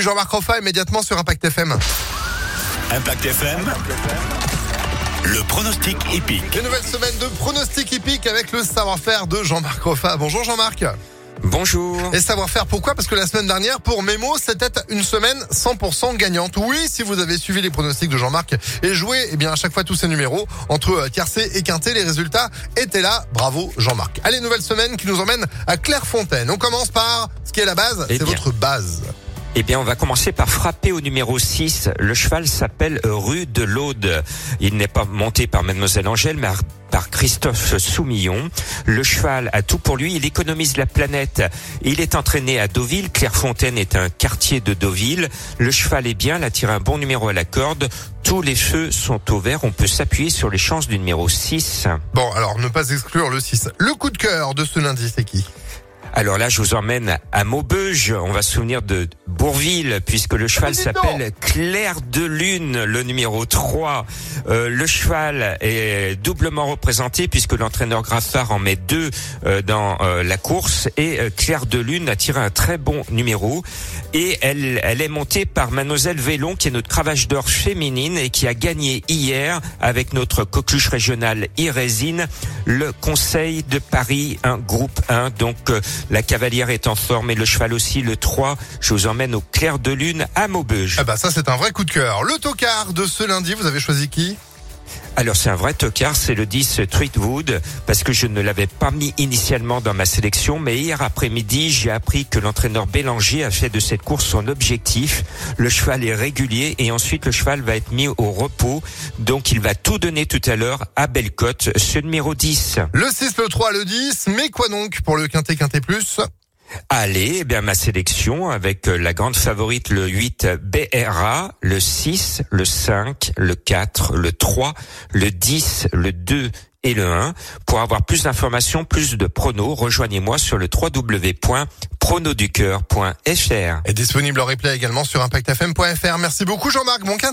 Jean-Marc Roffa immédiatement sur Impact FM. Impact FM. Le pronostic épique. Une nouvelle semaine de pronostic épique avec le savoir-faire de Jean-Marc Roffa. Bonjour Jean-Marc. Bonjour. Et savoir-faire pourquoi? Parce que la semaine dernière, pour Memo, c'était une semaine 100% gagnante. Oui, si vous avez suivi les pronostics de Jean-Marc et joué, eh bien, à chaque fois tous ces numéros, entre euh, tiercé et quinté, les résultats étaient là. Bravo Jean-Marc. Allez, nouvelle semaine qui nous emmène à Clairefontaine. On commence par ce qui est la base, Eh c'est votre base. Eh bien, on va commencer par frapper au numéro 6. Le cheval s'appelle Rue de l'Aude. Il n'est pas monté par Mademoiselle Angèle, mais par Christophe Soumillon. Le cheval a tout pour lui. Il économise la planète. Il est entraîné à Deauville. Clairefontaine est un quartier de Deauville. Le cheval est bien. Il a tiré un bon numéro à la corde. Tous les feux sont au vert. On peut s'appuyer sur les chances du numéro 6. Bon, alors ne pas exclure le 6. Le coup de cœur de ce lundi, c'est qui? Alors là, je vous emmène à Maubeuge. On va se souvenir de Bourville, puisque le cheval s'appelle Claire de Lune, le numéro 3. Euh, le cheval est doublement représenté, puisque l'entraîneur Graffard en met deux euh, dans euh, la course. Et euh, Claire de Lune a tiré un très bon numéro. Et elle, elle est montée par Mademoiselle Vélon, qui est notre cravache d'or féminine et qui a gagné hier avec notre coqueluche régionale Irésine le Conseil de Paris, un groupe 1. Donc euh, la cavalière est en forme et le cheval aussi, le 3. Je vous emmène au clair de lune à Maubeuge. Ah bah ça c'est un vrai coup de cœur. Le tocard de ce lundi, vous avez choisi qui? Alors c'est un vrai tocard, c'est le 10 Streetwood, parce que je ne l'avais pas mis initialement dans ma sélection, mais hier après-midi, j'ai appris que l'entraîneur Bélanger a fait de cette course son objectif. Le cheval est régulier et ensuite le cheval va être mis au repos, donc il va tout donner tout à l'heure à Bellecote, ce numéro 10. Le 6, le 3, le 10. Mais quoi donc pour le quintet quintet plus? Allez, eh bien ma sélection avec euh, la grande favorite le 8 BRA, le 6, le 5, le 4, le 3, le 10, le 2 et le 1. Pour avoir plus d'informations, plus de pronos, rejoignez-moi sur le www.pronoducœur.fr. est disponible en replay également sur impactfm.fr. Merci beaucoup Jean-Marc.